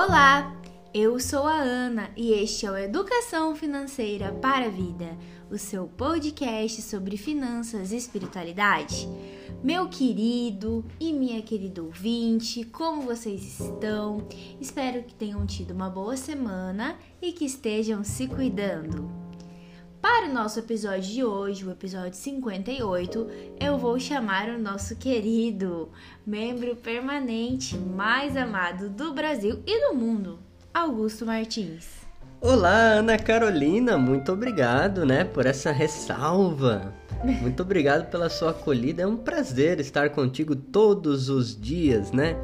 Olá, eu sou a Ana e este é o Educação Financeira para a Vida, o seu podcast sobre finanças e espiritualidade. Meu querido e minha querida ouvinte, como vocês estão? Espero que tenham tido uma boa semana e que estejam se cuidando. Para o nosso episódio de hoje, o episódio 58, eu vou chamar o nosso querido membro permanente mais amado do Brasil e do mundo, Augusto Martins. Olá, Ana Carolina, muito obrigado, né, por essa ressalva. Muito obrigado pela sua acolhida. É um prazer estar contigo todos os dias, né?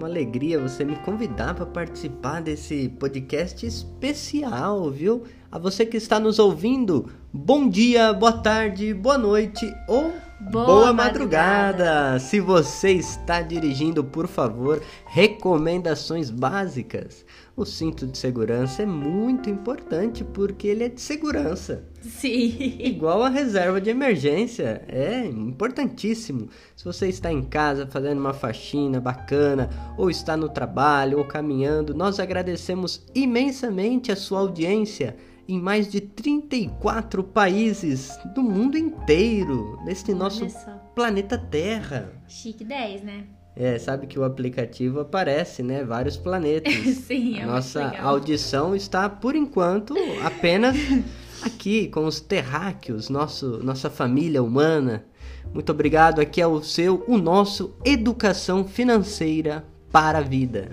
Uma alegria você me convidar para participar desse podcast especial, viu? A você que está nos ouvindo, bom dia, boa tarde, boa noite ou boa, boa madrugada. madrugada. Se você está dirigindo, por favor, recomendações básicas. O cinto de segurança é muito importante porque ele é de segurança. Sim. Igual a reserva de emergência, é importantíssimo. Se você está em casa fazendo uma faxina bacana, ou está no trabalho, ou caminhando, nós agradecemos imensamente a sua audiência em mais de 34 países do mundo inteiro, neste nosso planeta Terra. Chique 10, né? É, sabe que o aplicativo aparece, né? Vários planetas. Sim, é Nossa audição está, por enquanto, apenas aqui com os terráqueos, nosso, nossa família humana. Muito obrigado. Aqui é o seu, o nosso Educação Financeira para a Vida.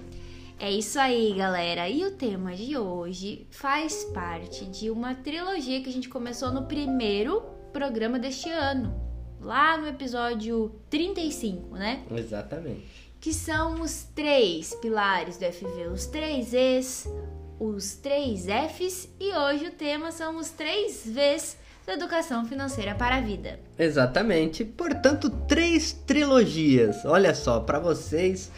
É isso aí, galera. E o tema de hoje faz parte de uma trilogia que a gente começou no primeiro programa deste ano, lá no episódio 35, né? Exatamente. Que são os três pilares do FV, os três E's, os três F's e hoje o tema são os três V's da educação financeira para a vida. Exatamente. Portanto, três trilogias. Olha só, para vocês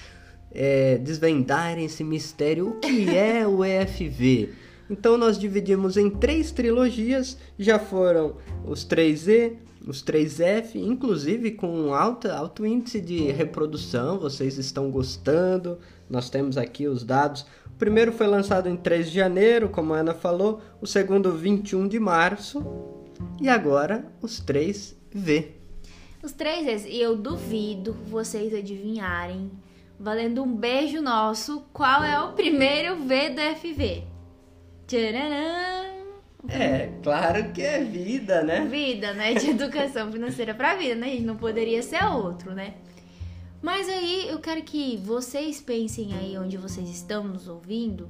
é, desvendarem esse mistério, o que é o EFV? Então nós dividimos em três trilogias, já foram os 3E, os 3F, inclusive com alta, alto índice de reprodução, vocês estão gostando, nós temos aqui os dados. O primeiro foi lançado em 3 de janeiro, como a Ana falou, o segundo 21 de março, e agora os 3V. Os 3 e eu duvido vocês adivinharem valendo um beijo nosso, qual é o primeiro V do FV? Tcharam! É, claro que é vida, né? Vida, né? De educação financeira para vida, né? A gente não poderia ser outro, né? Mas aí eu quero que vocês pensem aí onde vocês estão nos ouvindo,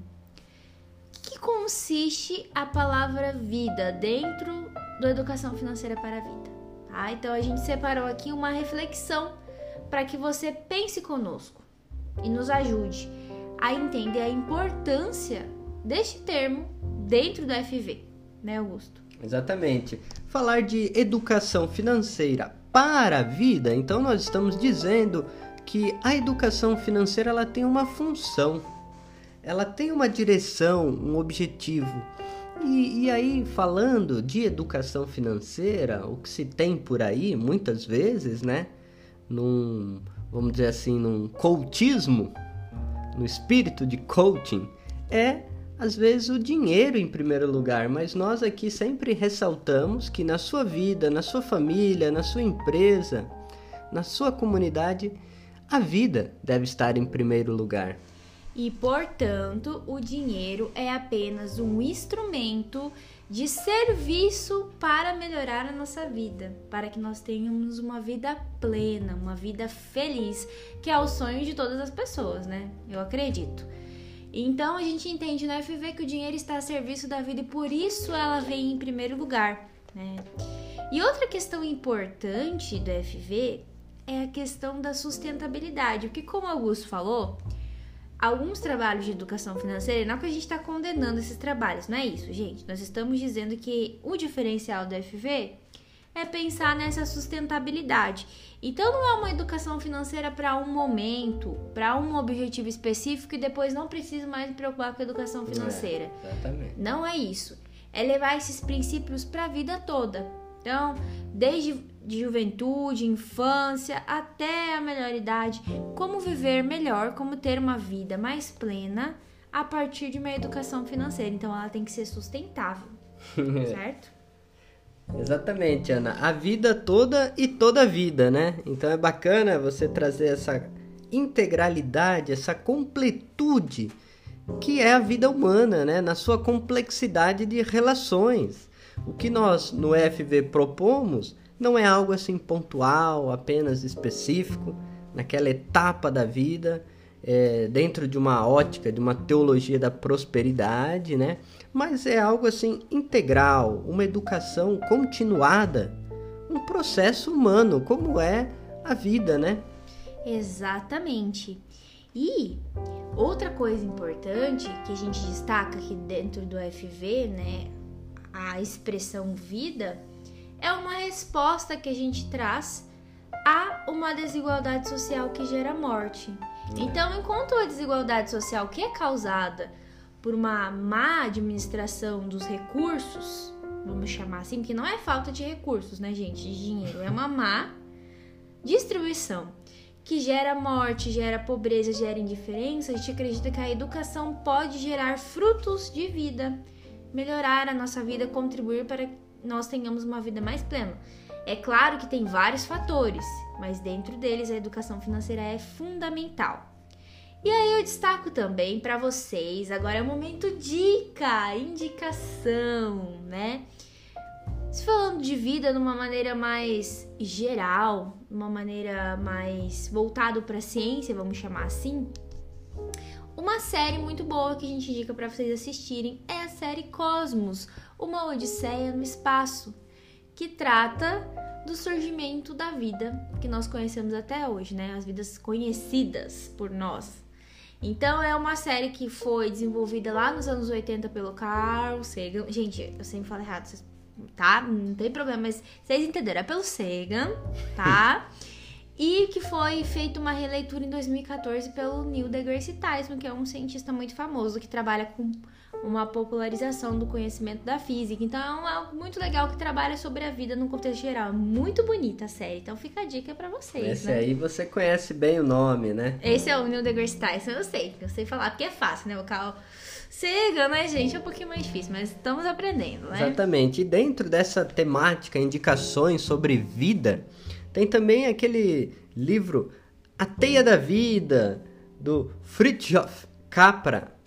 que consiste a palavra vida dentro do educação financeira para a vida. Tá? Então a gente separou aqui uma reflexão para que você pense conosco e nos ajude a entender a importância deste termo dentro do FV, né, Augusto? Exatamente. Falar de educação financeira para a vida, então nós estamos dizendo que a educação financeira ela tem uma função, ela tem uma direção, um objetivo. E, e, aí, falando de educação financeira, o que se tem por aí, muitas vezes, né? Num, vamos dizer assim, num coachismo, no espírito de coaching, é às vezes o dinheiro em primeiro lugar, mas nós aqui sempre ressaltamos que na sua vida, na sua família, na sua empresa, na sua comunidade, a vida deve estar em primeiro lugar. E, portanto, o dinheiro é apenas um instrumento de serviço para melhorar a nossa vida, para que nós tenhamos uma vida plena, uma vida feliz, que é o sonho de todas as pessoas, né? Eu acredito. Então a gente entende no FV que o dinheiro está a serviço da vida e por isso ela vem em primeiro lugar, né? E outra questão importante do FV é a questão da sustentabilidade, porque como o Augusto falou, alguns trabalhos de educação financeira, não é que a gente está condenando esses trabalhos, não é isso, gente. Nós estamos dizendo que o diferencial do FV é pensar nessa sustentabilidade. Então não é uma educação financeira para um momento, para um objetivo específico e depois não preciso mais me preocupar com a educação financeira. É, exatamente. Não é isso. É levar esses princípios para a vida toda. Então, desde de juventude, infância até a melhor idade, como viver melhor, como ter uma vida mais plena a partir de uma educação financeira. Então ela tem que ser sustentável, certo? Exatamente, Ana. A vida toda e toda a vida, né? Então é bacana você trazer essa integralidade, essa completude que é a vida humana, né? Na sua complexidade de relações. O que nós no FV propomos não é algo assim pontual, apenas específico, naquela etapa da vida, é, dentro de uma ótica, de uma teologia da prosperidade, né? Mas é algo assim integral, uma educação continuada, um processo humano, como é a vida, né? Exatamente. E outra coisa importante que a gente destaca aqui dentro do FV, né, a expressão vida, é uma resposta que a gente traz a uma desigualdade social que gera morte. É. Então, enquanto a desigualdade social que é causada por uma má administração dos recursos, vamos chamar assim, porque não é falta de recursos, né, gente, de dinheiro, é uma má distribuição que gera morte, gera pobreza, gera indiferença, a gente acredita que a educação pode gerar frutos de vida, melhorar a nossa vida, contribuir para que nós tenhamos uma vida mais plena. É claro que tem vários fatores, mas dentro deles a educação financeira é fundamental. E aí eu destaco também para vocês, agora é o momento dica, indicação, né? Se falando de vida de uma maneira mais geral, uma maneira mais voltado para a ciência, vamos chamar assim, uma série muito boa que a gente indica para vocês assistirem é a série Cosmos, uma odisseia no espaço, que trata do surgimento da vida que nós conhecemos até hoje, né? As vidas conhecidas por nós. Então é uma série que foi desenvolvida lá nos anos 80 pelo Carl Sagan. Gente, eu sempre falo errado, tá? Não tem problema, mas vocês entenderam, é pelo Sagan, tá? e que foi feita uma releitura em 2014 pelo Neil deGrasse Tyson, que é um cientista muito famoso que trabalha com uma popularização do conhecimento da física. Então é algo muito legal que trabalha sobre a vida no contexto geral. Muito bonita a série. Então fica a dica para vocês. Esse né? aí você conhece bem o nome, né? Esse é o Neil deGrasse Tyson, eu sei, eu sei falar porque é fácil, né? O Carl Sagan, né, gente? É um pouquinho mais difícil, mas estamos aprendendo, né? Exatamente. E dentro dessa temática, indicações sobre vida, tem também aquele livro A Teia da Vida, do Fritjof Capra,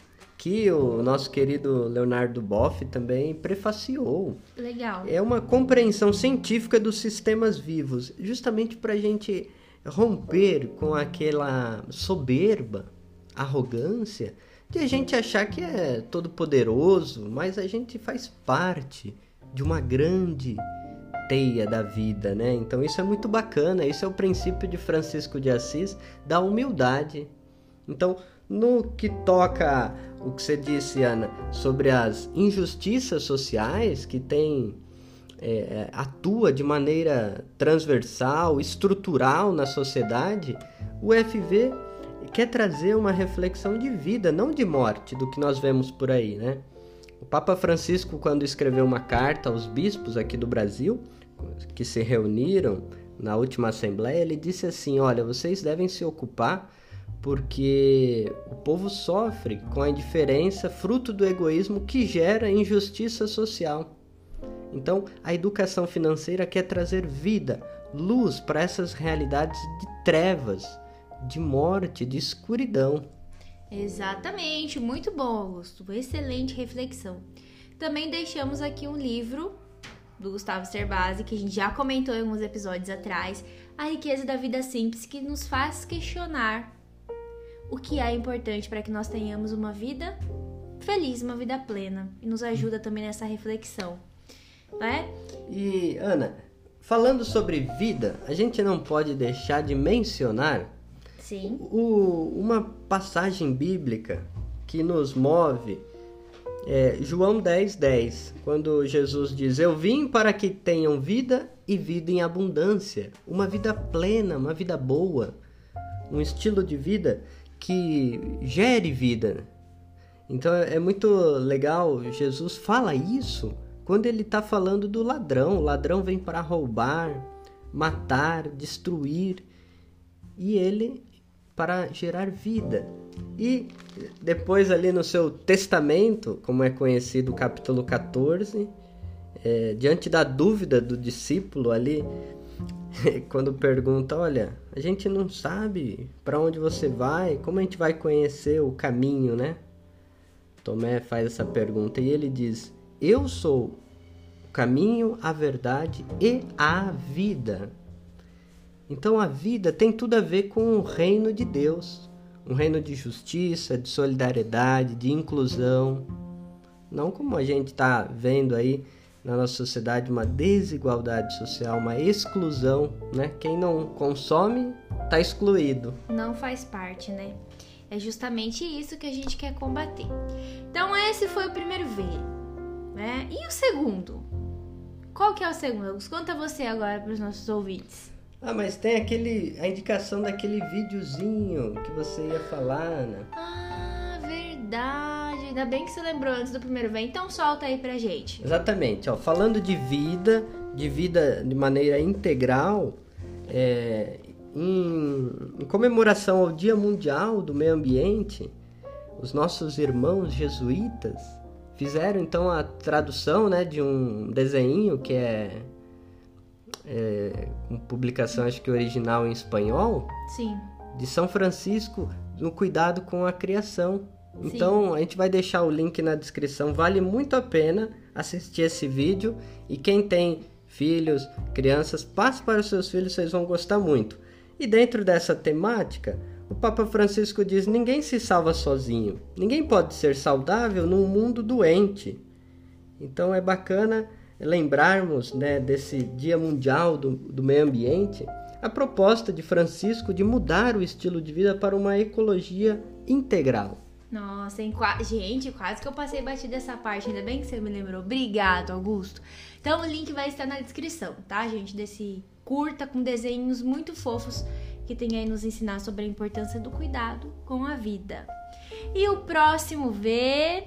que o nosso querido Leonardo Boff também prefaciou. Legal. É uma compreensão científica dos sistemas vivos, justamente para a gente romper com aquela soberba, arrogância, de a gente achar que é todo poderoso, mas a gente faz parte de uma grande teia da vida, né? Então isso é muito bacana, isso é o princípio de Francisco de Assis da humildade. Então, no que toca o que você disse, Ana, sobre as injustiças sociais que tem é, é atua de maneira transversal, estrutural na sociedade, o FV quer trazer uma reflexão de vida, não de morte, do que nós vemos por aí, né? O Papa Francisco, quando escreveu uma carta aos bispos aqui do Brasil, que se reuniram na última assembleia, ele disse assim: Olha, vocês devem se ocupar porque o povo sofre com a indiferença fruto do egoísmo que gera injustiça social. Então, a educação financeira quer trazer vida, luz para essas realidades de trevas, de morte, de escuridão. Exatamente, muito bom, Augusto. Excelente reflexão. Também deixamos aqui um livro do Gustavo Cerbasi, que a gente já comentou em alguns episódios atrás, A Riqueza da Vida Simples, que nos faz questionar o que é importante para que nós tenhamos uma vida feliz, uma vida plena, e nos ajuda também nessa reflexão, né? E Ana, falando sobre vida, a gente não pode deixar de mencionar Sim. O, uma passagem bíblica que nos move é João 10, 10, quando Jesus diz: Eu vim para que tenham vida e vida em abundância, uma vida plena, uma vida boa, um estilo de vida que gere vida. Então é muito legal, Jesus fala isso quando ele está falando do ladrão. O ladrão vem para roubar, matar, destruir, e ele para gerar vida. E depois ali no seu testamento, como é conhecido o capítulo 14, é, diante da dúvida do discípulo ali, quando pergunta, olha, a gente não sabe para onde você vai, como a gente vai conhecer o caminho, né? Tomé faz essa pergunta e ele diz: Eu sou o caminho, a verdade e a vida. Então a vida tem tudo a ver com o reino de Deus, um reino de justiça, de solidariedade, de inclusão. Não como a gente está vendo aí na nossa sociedade uma desigualdade social, uma exclusão, né? Quem não consome está excluído. Não faz parte, né? É justamente isso que a gente quer combater. Então esse foi o primeiro V, né? E o segundo? Qual que é o segundo? Conta você agora para os nossos ouvintes. Ah, mas tem aquele a indicação daquele videozinho que você ia falar, né? Ah, verdade. Ainda bem que você lembrou antes do primeiro vem. Então solta aí pra gente. Exatamente. Ó, falando de vida, de vida de maneira integral, é, em, em comemoração ao Dia Mundial do Meio Ambiente, os nossos irmãos jesuítas fizeram então a tradução né, de um desenho que é é, com publicação acho que original em espanhol. Sim. De São Francisco no cuidado com a criação. Então a gente vai deixar o link na descrição. Vale muito a pena assistir esse vídeo e quem tem filhos, crianças, passe para os seus filhos, vocês vão gostar muito. E dentro dessa temática, o Papa Francisco diz: ninguém se salva sozinho. Ninguém pode ser saudável num mundo doente. Então é bacana lembrarmos né, desse Dia Mundial do, do Meio Ambiente, a proposta de Francisco de mudar o estilo de vida para uma ecologia integral. Nossa, em, gente, quase que eu passei batido essa parte, ainda bem que você me lembrou. Obrigado, Augusto. Então o link vai estar na descrição, tá, gente? Desse curta com desenhos muito fofos que tem aí nos ensinar sobre a importância do cuidado com a vida. E o próximo V,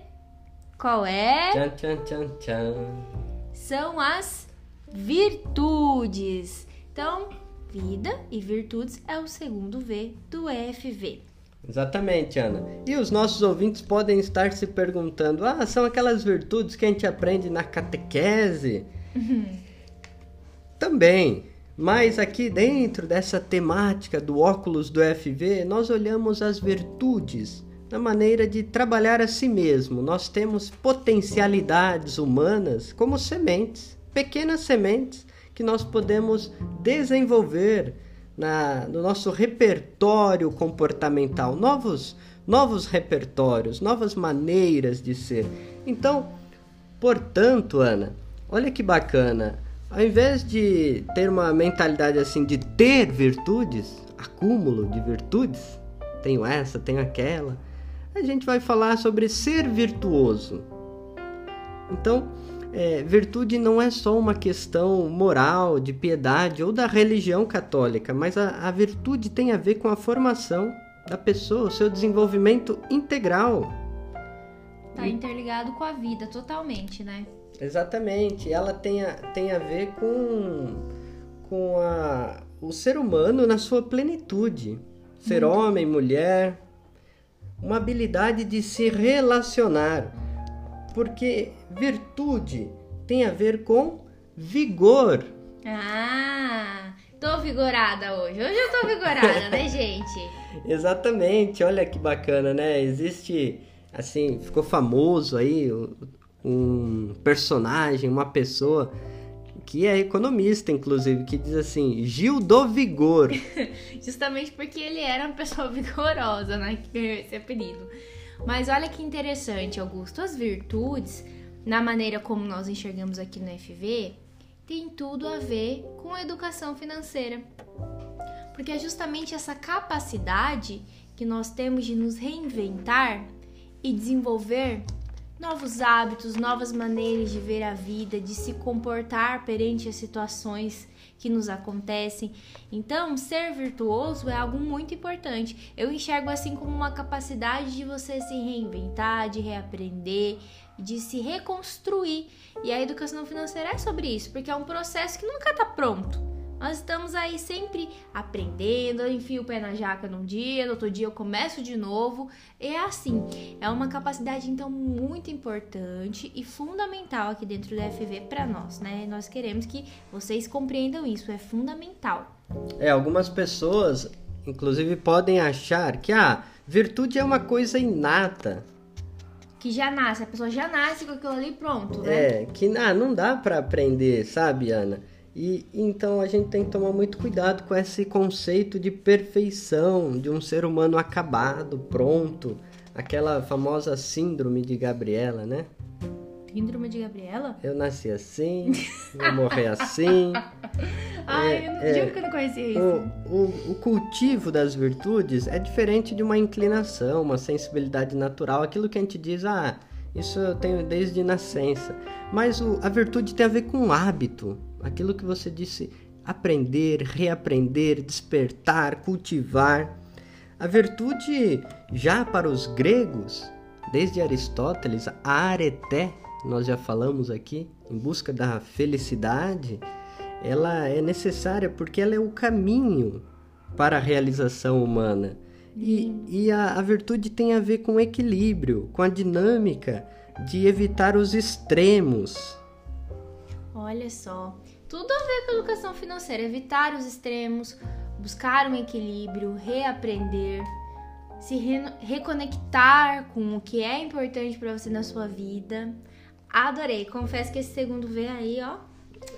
qual é? Tchan, tchan, tchan, tchan são as virtudes. Então, vida e virtudes é o segundo V do EFV. Exatamente, Ana. E os nossos ouvintes podem estar se perguntando: ah, são aquelas virtudes que a gente aprende na catequese? Também. Mas aqui dentro dessa temática do óculos do FV, nós olhamos as virtudes na maneira de trabalhar a si mesmo. Nós temos potencialidades humanas como sementes, pequenas sementes que nós podemos desenvolver na, no nosso repertório comportamental, novos, novos repertórios, novas maneiras de ser. Então, portanto, Ana, olha que bacana. Ao invés de ter uma mentalidade assim de ter virtudes, acúmulo de virtudes, tenho essa, tenho aquela, a gente vai falar sobre ser virtuoso. Então, é, virtude não é só uma questão moral, de piedade ou da religião católica, mas a, a virtude tem a ver com a formação da pessoa, o seu desenvolvimento integral. Tá interligado com a vida totalmente, né? Exatamente. Ela tem a, tem a ver com, com a, o ser humano na sua plenitude. Ser homem, mulher, uma habilidade de se relacionar, porque virtude tem a ver com vigor. Ah, tô vigorada hoje. Hoje eu tô vigorada, né, gente? Exatamente. Olha que bacana, né? Existe assim, ficou famoso aí um personagem, uma pessoa que é economista, inclusive, que diz assim, Gil do Vigor. Justamente porque ele era uma pessoa vigorosa, né? Que ganhou esse apelido. Mas olha que interessante, Augusto. As virtudes, na maneira como nós enxergamos aqui no FV, tem tudo a ver com a educação financeira. Porque é justamente essa capacidade que nós temos de nos reinventar e desenvolver novos hábitos, novas maneiras de ver a vida, de se comportar perante as situações que nos acontecem. Então, ser virtuoso é algo muito importante. Eu enxergo assim como uma capacidade de você se reinventar, de reaprender, de se reconstruir. E a educação financeira é sobre isso, porque é um processo que nunca está pronto. Nós estamos aí sempre aprendendo, eu enfio o pé na jaca num dia, no outro dia eu começo de novo. É assim, é uma capacidade então muito importante e fundamental aqui dentro do FV para nós, né? Nós queremos que vocês compreendam isso, é fundamental. É, algumas pessoas, inclusive, podem achar que a ah, virtude é uma coisa inata. Que já nasce, a pessoa já nasce com aquilo ali pronto, né? É, que ah, não dá para aprender, sabe, Ana? E então a gente tem que tomar muito cuidado com esse conceito de perfeição, de um ser humano acabado, pronto, aquela famosa síndrome de Gabriela, né? Síndrome de Gabriela? Eu nasci assim, vou morrer assim. Ai, é, eu não, é, que eu não conhecia isso. O, o, o, cultivo das virtudes é diferente de uma inclinação, uma sensibilidade natural, aquilo que a gente diz, ah, isso eu tenho desde nascença. Mas o, a virtude tem a ver com hábito, aquilo que você disse, aprender, reaprender, despertar, cultivar. A virtude, já para os gregos, desde Aristóteles, a areté, nós já falamos aqui, em busca da felicidade, ela é necessária porque ela é o caminho para a realização humana. E, e a, a virtude tem a ver com o equilíbrio, com a dinâmica de evitar os extremos. Olha só, tudo a ver com a educação financeira, evitar os extremos, buscar um equilíbrio, reaprender, se re reconectar com o que é importante para você na sua vida. Adorei, confesso que esse segundo V aí, ó,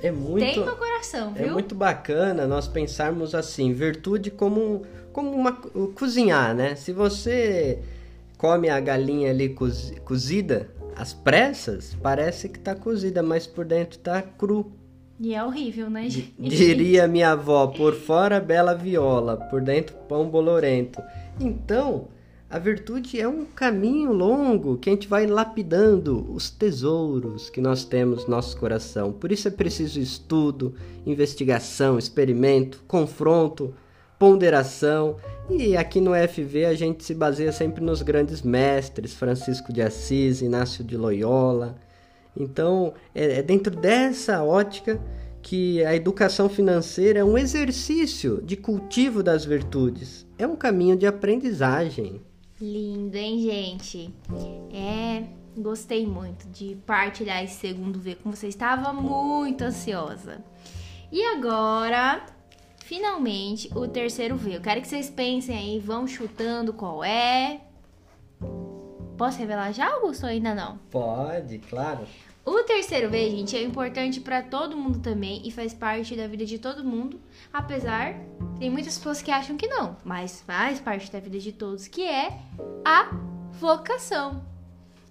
é muito, tem no coração, é viu? É muito bacana nós pensarmos assim, virtude como, como uma cozinhar, né? Se você come a galinha ali cozida, às pressas, parece que tá cozida, mas por dentro tá cru. E é horrível, né, gente? Diria minha avó, por fora bela viola, por dentro pão bolorento. Então, a virtude é um caminho longo que a gente vai lapidando os tesouros que nós temos no nosso coração. Por isso é preciso estudo, investigação, experimento, confronto, ponderação. E aqui no FV a gente se baseia sempre nos grandes mestres, Francisco de Assis, Inácio de Loyola. Então, é, é dentro dessa ótica que a educação financeira é um exercício de cultivo das virtudes. É um caminho de aprendizagem. Lindo, hein, gente? É, gostei muito de partilhar esse segundo V com você. Estava muito ansiosa. E agora, finalmente, o terceiro V. Eu quero que vocês pensem aí, vão chutando qual é. Posso revelar já, Augusto, ou ainda não? Pode, claro. O terceiro V, gente, é importante para todo mundo também e faz parte da vida de todo mundo, apesar tem muitas pessoas que acham que não, mas faz parte da vida de todos, que é a vocação.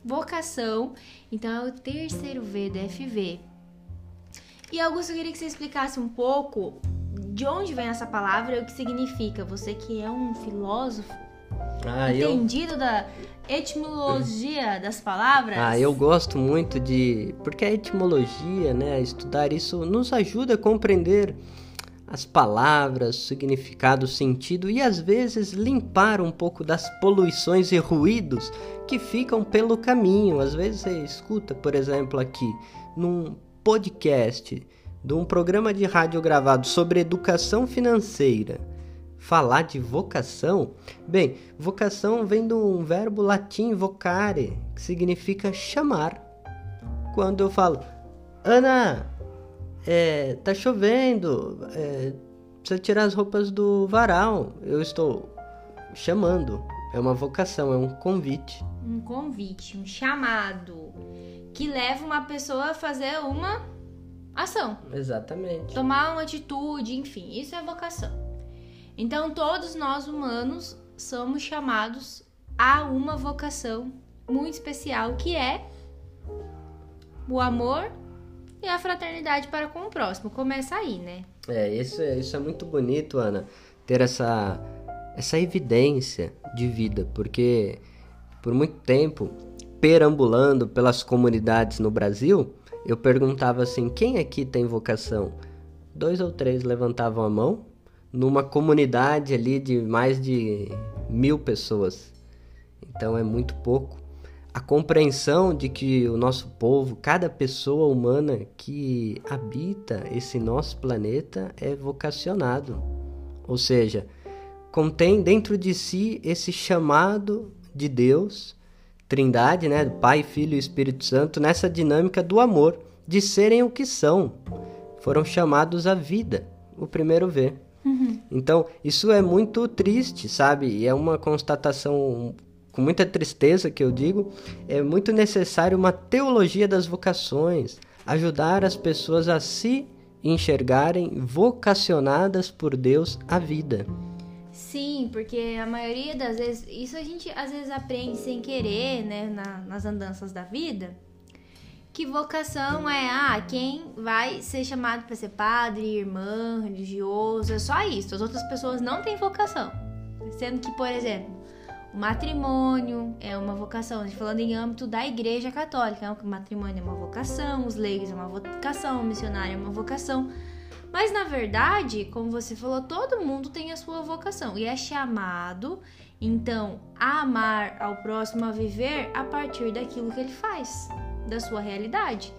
Vocação, então é o terceiro V do FV. E Augusto, eu queria que você explicasse um pouco de onde vem essa palavra e o que significa. Você que é um filósofo ah, entendido eu... da etimologia das palavras? Ah, eu gosto muito de. Porque a etimologia, né, estudar isso nos ajuda a compreender as palavras, significado, sentido e às vezes limpar um pouco das poluições e ruídos que ficam pelo caminho. Às vezes você escuta, por exemplo, aqui num podcast de um programa de rádio gravado sobre educação financeira falar de vocação? Bem, vocação vem de um verbo latim vocare, que significa chamar. Quando eu falo, Ana, é, tá chovendo, é, precisa tirar as roupas do varal, eu estou chamando. É uma vocação, é um convite. Um convite, um chamado que leva uma pessoa a fazer uma ação. Exatamente. Tomar uma atitude, enfim, isso é vocação. Então, todos nós humanos somos chamados a uma vocação muito especial que é o amor e a fraternidade para com o próximo. Começa aí, né? É, isso, é, isso é muito bonito, Ana, ter essa, essa evidência de vida, porque por muito tempo, perambulando pelas comunidades no Brasil, eu perguntava assim: quem aqui tem vocação? Dois ou três levantavam a mão numa comunidade ali de mais de mil pessoas. Então é muito pouco. a compreensão de que o nosso povo, cada pessoa humana que habita esse nosso planeta é vocacionado. Ou seja, contém dentro de si esse chamado de Deus, Trindade, né, Pai, Filho e Espírito Santo, nessa dinâmica do amor, de serem o que são. Foram chamados à vida, o primeiro ver. Então, isso é muito triste, sabe? E é uma constatação com muita tristeza que eu digo, é muito necessário uma teologia das vocações, ajudar as pessoas a se enxergarem vocacionadas por Deus à vida. Sim, porque a maioria das vezes, isso a gente às vezes aprende sem querer, né, na, nas andanças da vida, que vocação é, ah, quem vai ser chamado para ser padre, irmã, religioso, é só isso. As outras pessoas não têm vocação. Sendo que, por exemplo, o matrimônio é uma vocação, gente falando em âmbito da igreja católica, o matrimônio é uma vocação, os leigos é uma vocação, o missionário é uma vocação. Mas na verdade, como você falou, todo mundo tem a sua vocação e é chamado, então, a amar ao próximo, a viver a partir daquilo que ele faz, da sua realidade.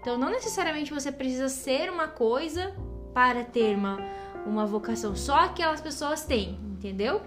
Então, não necessariamente você precisa ser uma coisa para ter uma, uma vocação, só aquelas pessoas têm, entendeu?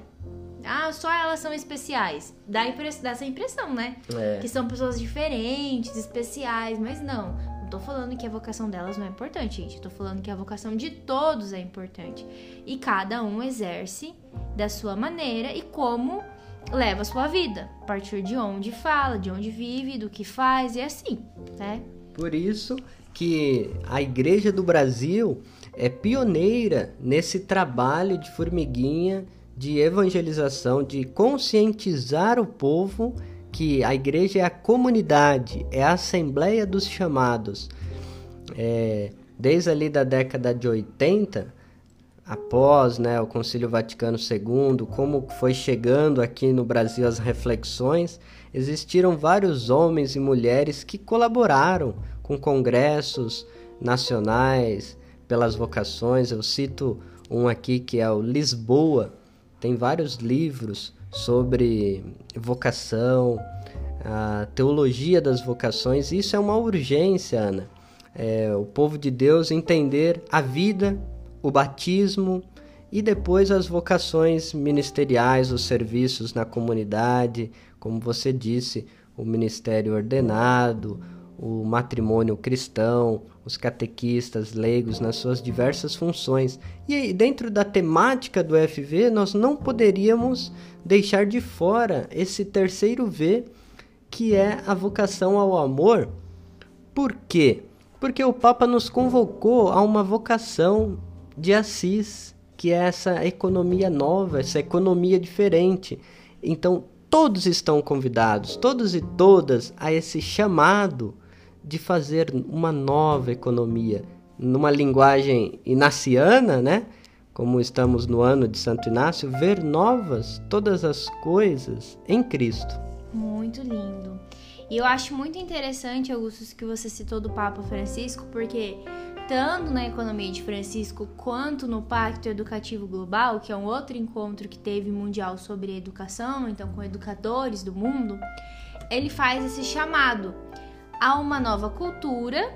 ah, só elas são especiais. Dá, impress dá essa impressão, né? É. Que são pessoas diferentes, especiais, mas não. Não tô falando que a vocação delas não é importante, gente. tô falando que a vocação de todos é importante. E cada um exerce da sua maneira e como leva a sua vida. A partir de onde fala, de onde vive, do que faz e assim, né? Por isso que a Igreja do Brasil é pioneira nesse trabalho de formiguinha de evangelização, de conscientizar o povo que a igreja é a comunidade, é a assembleia dos chamados. É, desde ali da década de 80, após né, o Concílio Vaticano II, como foi chegando aqui no Brasil as reflexões, existiram vários homens e mulheres que colaboraram com congressos nacionais pelas vocações. Eu cito um aqui que é o Lisboa, tem vários livros sobre vocação, a teologia das vocações. Isso é uma urgência, Ana. É, o povo de Deus entender a vida, o batismo e depois as vocações ministeriais, os serviços na comunidade, como você disse, o ministério ordenado, o matrimônio cristão, os catequistas, leigos nas suas diversas funções. E aí, dentro da temática do FV, nós não poderíamos deixar de fora esse terceiro V, que é a vocação ao amor. Por quê? Porque o Papa nos convocou a uma vocação de Assis, que é essa economia nova, essa economia diferente. Então, todos estão convidados, todos e todas, a esse chamado de fazer uma nova economia numa linguagem inaciana, né? Como estamos no ano de Santo Inácio, ver novas todas as coisas em Cristo. Muito lindo. E eu acho muito interessante, Augusto, que você citou do Papa Francisco, porque tanto na economia de Francisco quanto no Pacto Educativo Global, que é um outro encontro que teve mundial sobre educação, então com educadores do mundo, ele faz esse chamado a uma nova cultura,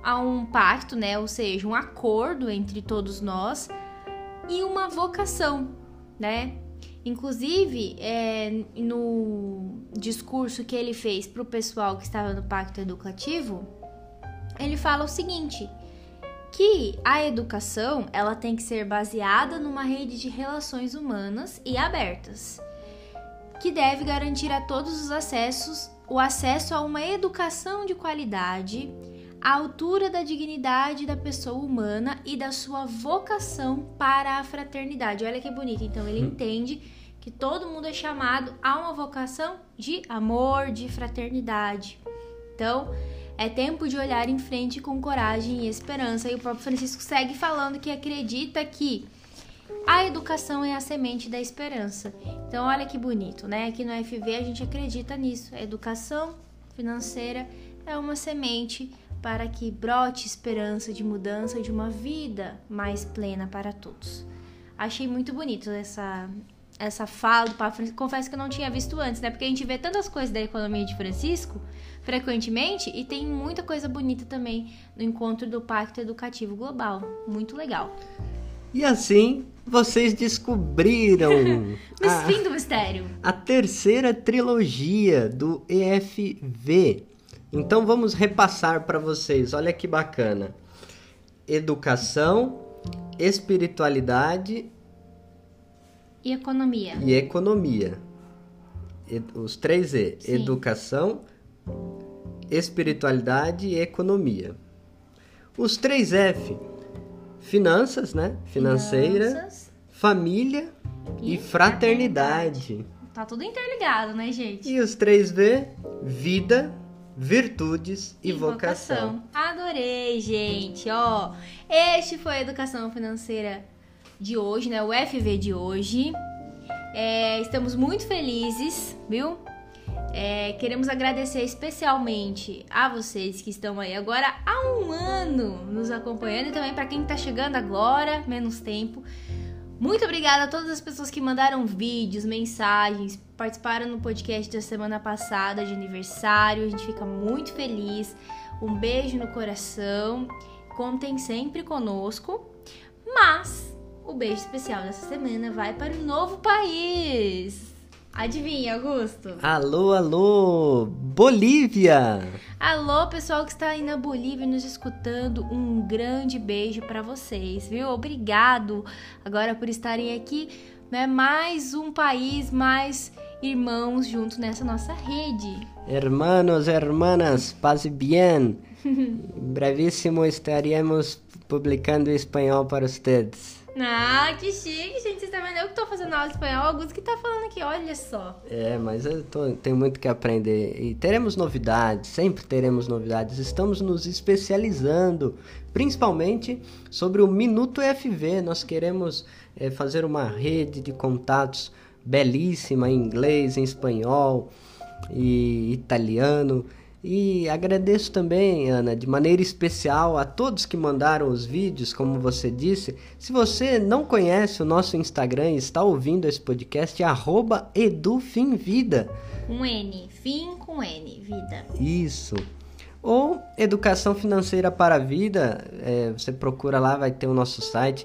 a um pacto, né, ou seja, um acordo entre todos nós e uma vocação, né? Inclusive, é, no discurso que ele fez para o pessoal que estava no pacto educativo, ele fala o seguinte: que a educação ela tem que ser baseada numa rede de relações humanas e abertas, que deve garantir a todos os acessos o acesso a uma educação de qualidade, à altura da dignidade da pessoa humana e da sua vocação para a fraternidade. Olha que bonito. Então ele hum. entende que todo mundo é chamado a uma vocação de amor, de fraternidade. Então, é tempo de olhar em frente com coragem e esperança. E o próprio Francisco segue falando que acredita que a educação é a semente da esperança. Então, olha que bonito, né? Aqui no FV a gente acredita nisso. A educação financeira é uma semente para que brote esperança de mudança de uma vida mais plena para todos. Achei muito bonito essa essa fala do Papa Francisco. Confesso que eu não tinha visto antes, né? Porque a gente vê tantas coisas da economia de Francisco frequentemente e tem muita coisa bonita também no encontro do Pacto Educativo Global. Muito legal. E assim vocês descobriram a, fim do mistério. a terceira trilogia do EFV. Então vamos repassar para vocês. Olha que bacana. Educação, espiritualidade e economia. E economia. Os três E: Sim. educação, espiritualidade e economia. Os três F: finanças, né? Financeira, finanças. família e, e fraternidade. fraternidade. Tá tudo interligado, né, gente? E os três V: vida, virtudes e, e vocação. vocação. Adorei, gente. Ó, este foi a educação financeira de hoje, né? O FV de hoje. É, estamos muito felizes, viu? É, queremos agradecer especialmente a vocês que estão aí agora há um ano nos acompanhando e também para quem está chegando agora, menos tempo. Muito obrigada a todas as pessoas que mandaram vídeos, mensagens, participaram no podcast da semana passada de aniversário. A gente fica muito feliz. Um beijo no coração. Contem sempre conosco. Mas o beijo especial dessa semana vai para o novo país. Adivinha, Augusto? Alô, alô, Bolívia! Alô, pessoal que está aí na Bolívia nos escutando, um grande beijo para vocês, viu? Obrigado agora por estarem aqui, né? Mais um país, mais irmãos juntos nessa nossa rede. Hermanos, hermanas, paz e bien. Brevíssimo estaremos publicando em espanhol para vocês. Ah, que chique, gente. Vocês estão vendo? Eu que tô fazendo aula de espanhol, Augusto que tá falando aqui, olha só. É, mas eu tô, tenho muito que aprender. E teremos novidades, sempre teremos novidades. Estamos nos especializando, principalmente sobre o Minuto FV. Nós queremos é, fazer uma rede de contatos belíssima em inglês, em espanhol e italiano. E agradeço também, Ana, de maneira especial a todos que mandaram os vídeos, como você disse. Se você não conhece o nosso Instagram e está ouvindo esse podcast, é edufimvida. Um N, fim com N, vida. Isso. Ou Educação Financeira para a Vida, é, você procura lá, vai ter o nosso site.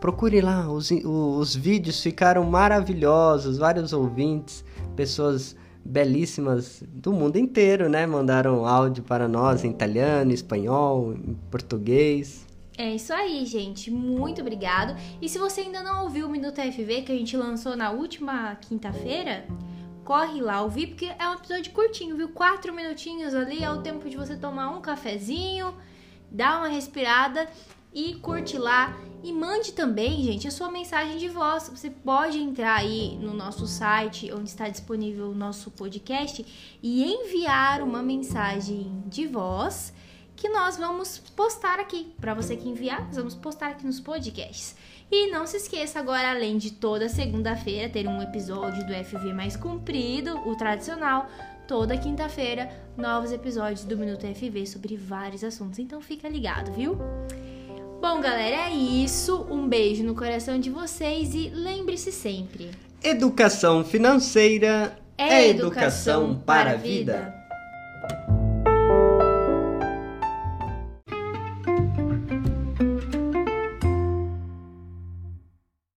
Procure lá, os, os vídeos ficaram maravilhosos, vários ouvintes, pessoas belíssimas do mundo inteiro, né? Mandaram áudio para nós em italiano, espanhol, em português. É isso aí, gente. Muito obrigado. E se você ainda não ouviu o Minuto FV que a gente lançou na última quinta-feira, corre lá ouvir, porque é um episódio curtinho, viu? Quatro minutinhos ali é o tempo de você tomar um cafezinho, dar uma respirada e curte lá. E mande também, gente, a sua mensagem de voz. Você pode entrar aí no nosso site, onde está disponível o nosso podcast, e enviar uma mensagem de voz que nós vamos postar aqui. Para você que enviar, nós vamos postar aqui nos podcasts. E não se esqueça agora, além de toda segunda-feira ter um episódio do FV mais comprido, o tradicional, toda quinta-feira novos episódios do Minuto FV sobre vários assuntos. Então fica ligado, viu? Bom, galera, é isso. Um beijo no coração de vocês e lembre-se sempre: educação financeira é, educação, educação para a vida. vida.